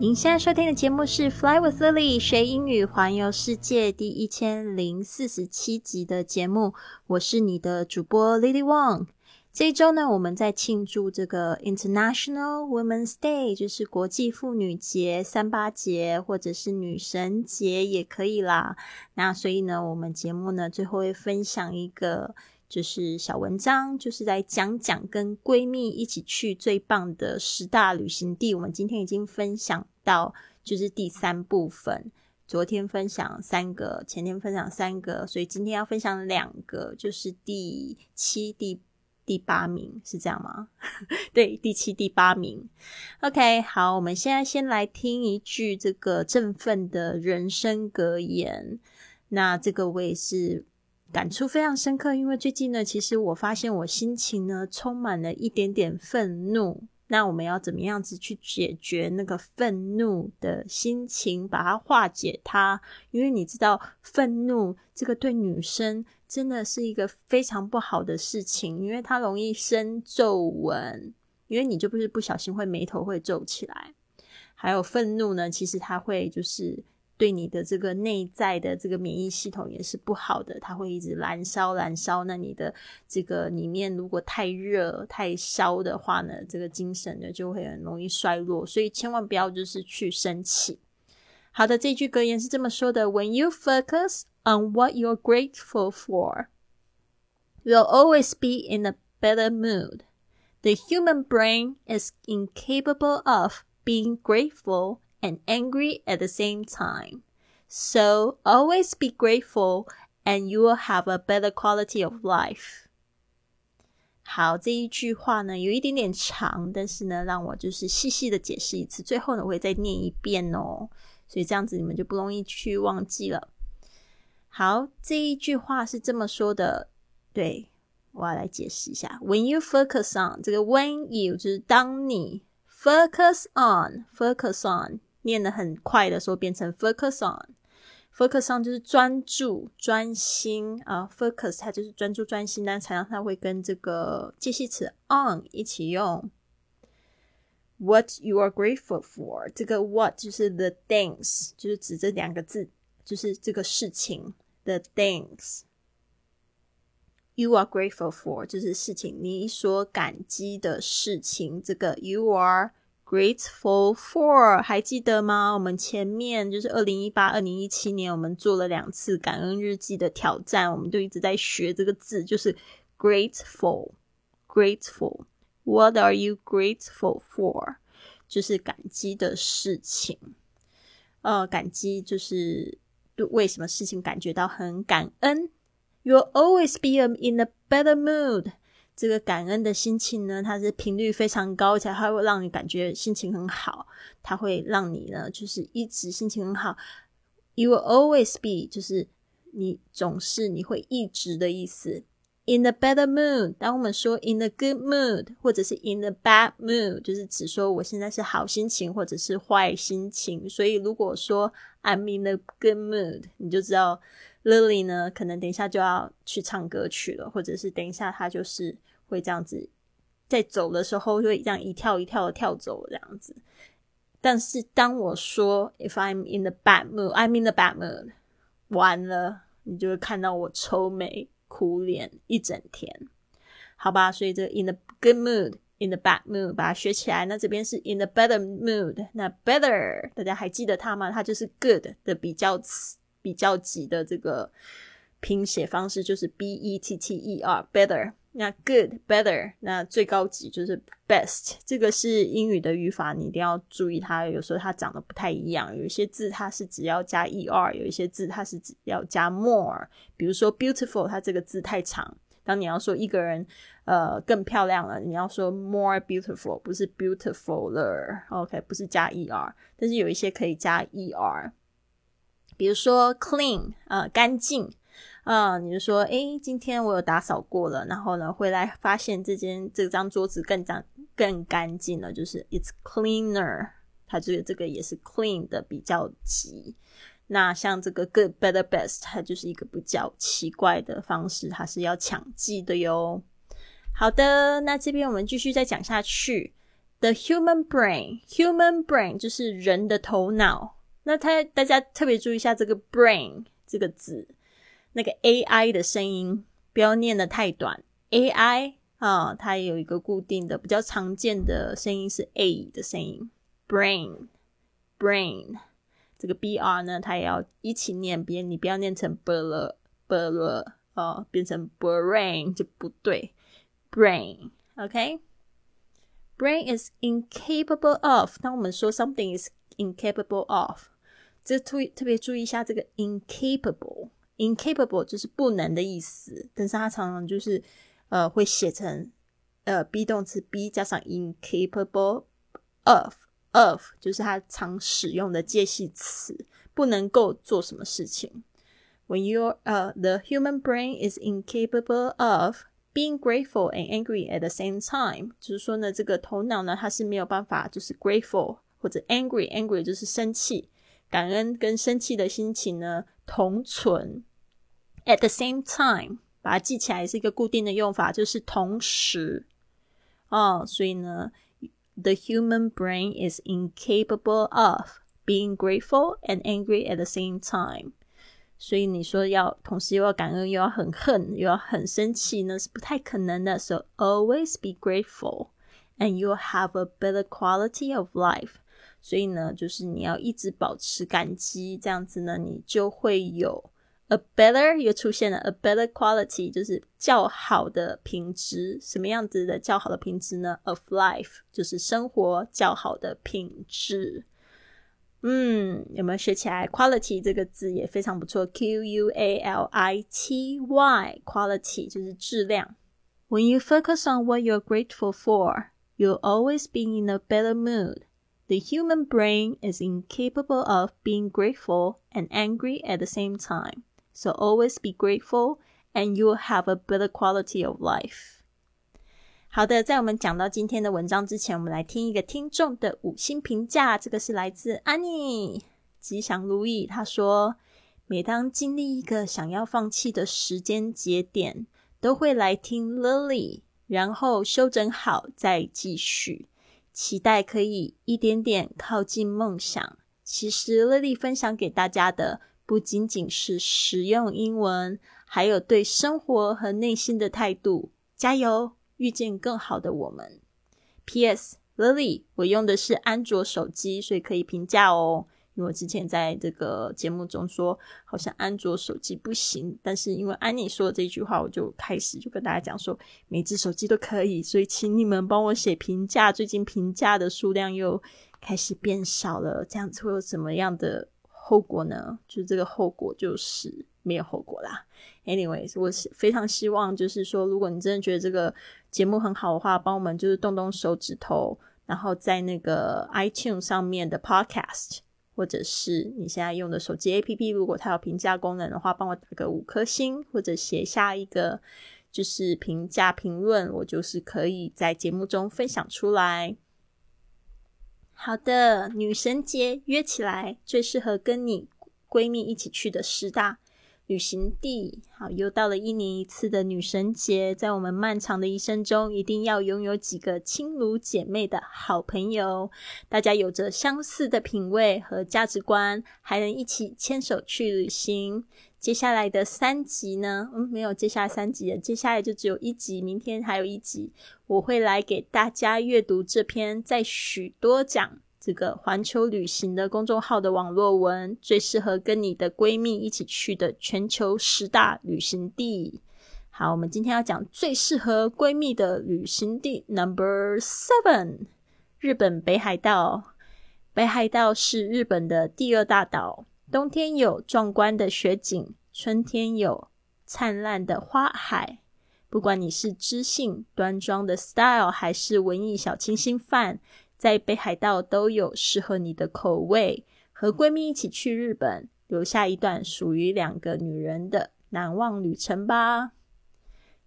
您现在收听的节目是《Fly with Lily 学英语环游世界》第一千零四十七集的节目，我是你的主播 Lily Wong。这一周呢，我们在庆祝这个 International Women's Day，就是国际妇女节、三八节或者是女神节也可以啦。那所以呢，我们节目呢最后会分享一个。就是小文章，就是在讲讲跟闺蜜一起去最棒的十大旅行地。我们今天已经分享到就是第三部分，昨天分享三个，前天分享三个，所以今天要分享两个，就是第七、第第八名是这样吗？对，第七、第八名。OK，好，我们现在先来听一句这个振奋的人生格言。那这个我也是。感触非常深刻，因为最近呢，其实我发现我心情呢充满了一点点愤怒。那我们要怎么样子去解决那个愤怒的心情，把它化解它？因为你知道，愤怒这个对女生真的是一个非常不好的事情，因为它容易生皱纹，因为你就不是不小心会眉头会皱起来。还有愤怒呢，其实它会就是。对你的这个内在的这个免疫系统也是不好的，它会一直燃烧燃烧。那你的这个里面如果太热太烧的话呢，这个精神呢就会很容易衰弱。所以千万不要就是去生气。好的，这句格言是这么说的：When you focus on what you're grateful for, you'll always be in a better mood. The human brain is incapable of being grateful. and angry at the same time. So always be grateful and you will have a better quality of life. 好，这一句话呢有一点点长，但是呢，让我就是细细的解释一次。最后呢，我会再念一遍哦，所以这样子你们就不容易去忘记了。好，这一句话是这么说的，对我要来解释一下。When you focus on 这个 when you 就是当你 focus on focus on 念的很快的时候，变成 focus on，focus on 就是专注、专心啊。focus 它就是专注、专心，但常常它会跟这个介系词 on 一起用。What you are grateful for，这个 what 就是 the things，就是指这两个字，就是这个事情 the things。You are grateful for 就是事情，你所感激的事情。这个 you are。Grateful for 还记得吗？我们前面就是二零一八、二零一七年，我们做了两次感恩日记的挑战，我们都一直在学这个字，就是 grateful。Grateful。What are you grateful for？就是感激的事情。呃，感激就是对为什么事情感觉到很感恩。You'll always be in a better mood. 这个感恩的心情呢，它是频率非常高，而且它会让你感觉心情很好。它会让你呢，就是一直心情很好。You will always be，就是你总是你会一直的意思。In a better mood，当我们说 in a good mood，或者是 in a bad mood，就是指说我现在是好心情或者是坏心情。所以如果说 I'm in a good mood，你就知道 Lily 呢，可能等一下就要去唱歌去了，或者是等一下她就是。会这样子，在走的时候就会这样一跳一跳的跳走这样子。但是当我说 "If I'm in the bad mood, I'm in the bad mood"，完了，你就会看到我愁眉苦脸一整天，好吧？所以这 "in the good mood, in the bad mood" 把它学起来。那这边是 "in the better mood"，那 "better" 大家还记得它吗？它就是 "good" 的比较词比较级的这个拼写方式，就是 "b e t t e r" better。那 good better，那最高级就是 best，这个是英语的语法，你一定要注意它。有时候它长得不太一样，有一些字它是只要加 er，有一些字它是只要加 more。比如说 beautiful，它这个字太长，当你要说一个人呃更漂亮了，你要说 more beautiful，不是 beautifuler。OK，不是加 er，但是有一些可以加 er。比如说 clean，呃，干净，啊，你就说，诶，今天我有打扫过了，然后呢，回来发现这间这张桌子更脏更干净了，就是 it's cleaner，它这个这个也是 clean 的比较级。那像这个 good better best，它就是一个比较奇怪的方式，它是要抢记的哟。好的，那这边我们继续再讲下去。The human brain，human brain 就是人的头脑。那他大家特别注意一下这个 brain 这个字，那个 a i 的声音不要念的太短。a i 啊，它有一个固定的、比较常见的声音是 a 的声音。brain，brain。这个 br 呢，它也要一起念，别你不要念成 b 了 b 了哦，变成 brain 就不对。brain，OK？brain is incapable of。当我们说 something is incapable of，这特特别注意一下这个 incapable。incapable 就是不能的意思，但是它常常就是呃会写成呃 be 动词 be 加上 incapable of。of 就是它常使用的介系词，不能够做什么事情。When you uh the human brain is incapable of being grateful and angry at the same time，就是说呢，这个头脑呢，它是没有办法就是 grateful 或者 angry，angry 就是生气，感恩跟生气的心情呢同存。At the same time，把它记起来是一个固定的用法，就是同时。哦，所以呢。the human brain is incapable of being grateful and angry at the same time。所以你说要同时又要感恩，又要很恨，又要很生气呢，是不太可能的。So always be grateful, and you'll have a better quality of life。 所以呢，就是你要一直保持感激，这样子呢，你就会有。A better 又出现了，a better quality 就是较好的品质。什么样子的较好的品质呢？Of life 就是生活较好的品质。嗯，有没有学起来？Quality 这个字也非常不错，Q U A L I T Y，quality 就是质量。When you focus on what you're grateful for, you'll always be in a better mood. The human brain is incapable of being grateful and angry at the same time. So always be grateful, and you'll have a better quality of life. 好的，在我们讲到今天的文章之前，我们来听一个听众的五星评价。这个是来自安妮，吉祥如意。他说：“每当经历一个想要放弃的时间节点，都会来听 Lily，然后修整好再继续， 期待可以一点点靠近梦想。其实 Lily 分享给大家的。”不仅仅是实用英文，还有对生活和内心的态度。加油，遇见更好的我们。P.S.，Lily，我用的是安卓手机，所以可以评价哦。因为之前在这个节目中说，好像安卓手机不行，但是因为安妮说的这句话，我就开始就跟大家讲说，每只手机都可以。所以请你们帮我写评价，最近评价的数量又开始变少了，这样子会有什么样的？后果呢？就这个后果就是没有后果啦。Anyways，我是非常希望，就是说，如果你真的觉得这个节目很好的话，帮我们就是动动手指头，然后在那个 iTunes 上面的 Podcast，或者是你现在用的手机 APP，如果它有评价功能的话，帮我打个五颗星，或者写下一个就是评价评论，我就是可以在节目中分享出来。好的，女神节约起来，最适合跟你闺蜜一起去的师大旅行地。好，又到了一年一次的女神节，在我们漫长的一生中，一定要拥有几个亲如姐妹的好朋友，大家有着相似的品味和价值观，还能一起牵手去旅行。接下来的三集呢？嗯，没有接下来三集了，接下来就只有一集，明天还有一集，我会来给大家阅读这篇在许多讲这个环球旅行的公众号的网络文，最适合跟你的闺蜜一起去的全球十大旅行地。好，我们今天要讲最适合闺蜜的旅行地，Number Seven，日本北海道。北海道是日本的第二大岛。冬天有壮观的雪景，春天有灿烂的花海。不管你是知性端庄的 style，还是文艺小清新范，在北海道都有适合你的口味。和闺蜜一起去日本，留下一段属于两个女人的难忘旅程吧。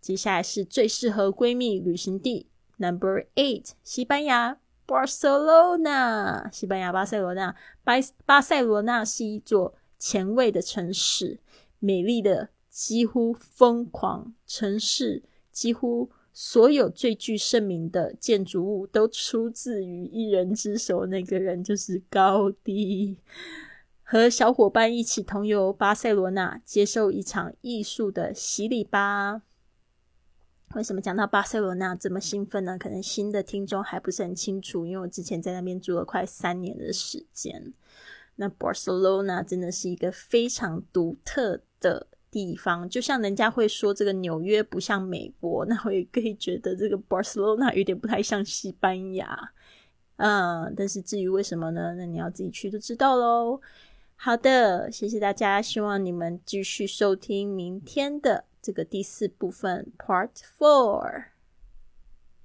接下来是最适合闺蜜旅行地，Number Eight，西班牙，Barcelona，西班牙巴塞罗那。巴巴塞罗那是一座前卫的城市，美丽的几乎疯狂城市，几乎所有最具盛名的建筑物都出自于一人之手，那个人就是高迪。和小伙伴一起同游巴塞罗那，接受一场艺术的洗礼吧。为什么讲到巴塞罗那这么兴奋呢？可能新的听众还不是很清楚，因为我之前在那边住了快三年的时间。那 Barcelona 真的是一个非常独特的地方，就像人家会说这个纽约不像美国，那我也可以觉得这个 Barcelona 有点不太像西班牙。嗯，但是至于为什么呢？那你要自己去就知道喽。好的，谢谢大家，希望你们继续收听明天的这个第四部分 Part Four。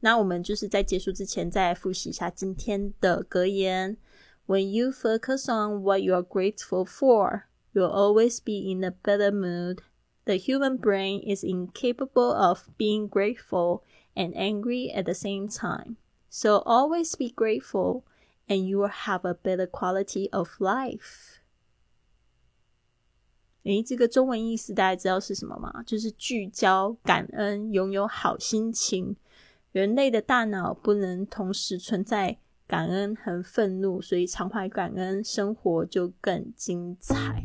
那我们就是在结束之前再复习一下今天的格言：When you focus on what you are grateful for, you'll always be in a better mood. The human brain is incapable of being grateful and angry at the same time. So always be grateful, and you will have a better quality of life. 诶，这个中文意思大家知道是什么吗？就是聚焦、感恩、拥有好心情。人类的大脑不能同时存在感恩和愤怒，所以常怀感恩，生活就更精彩。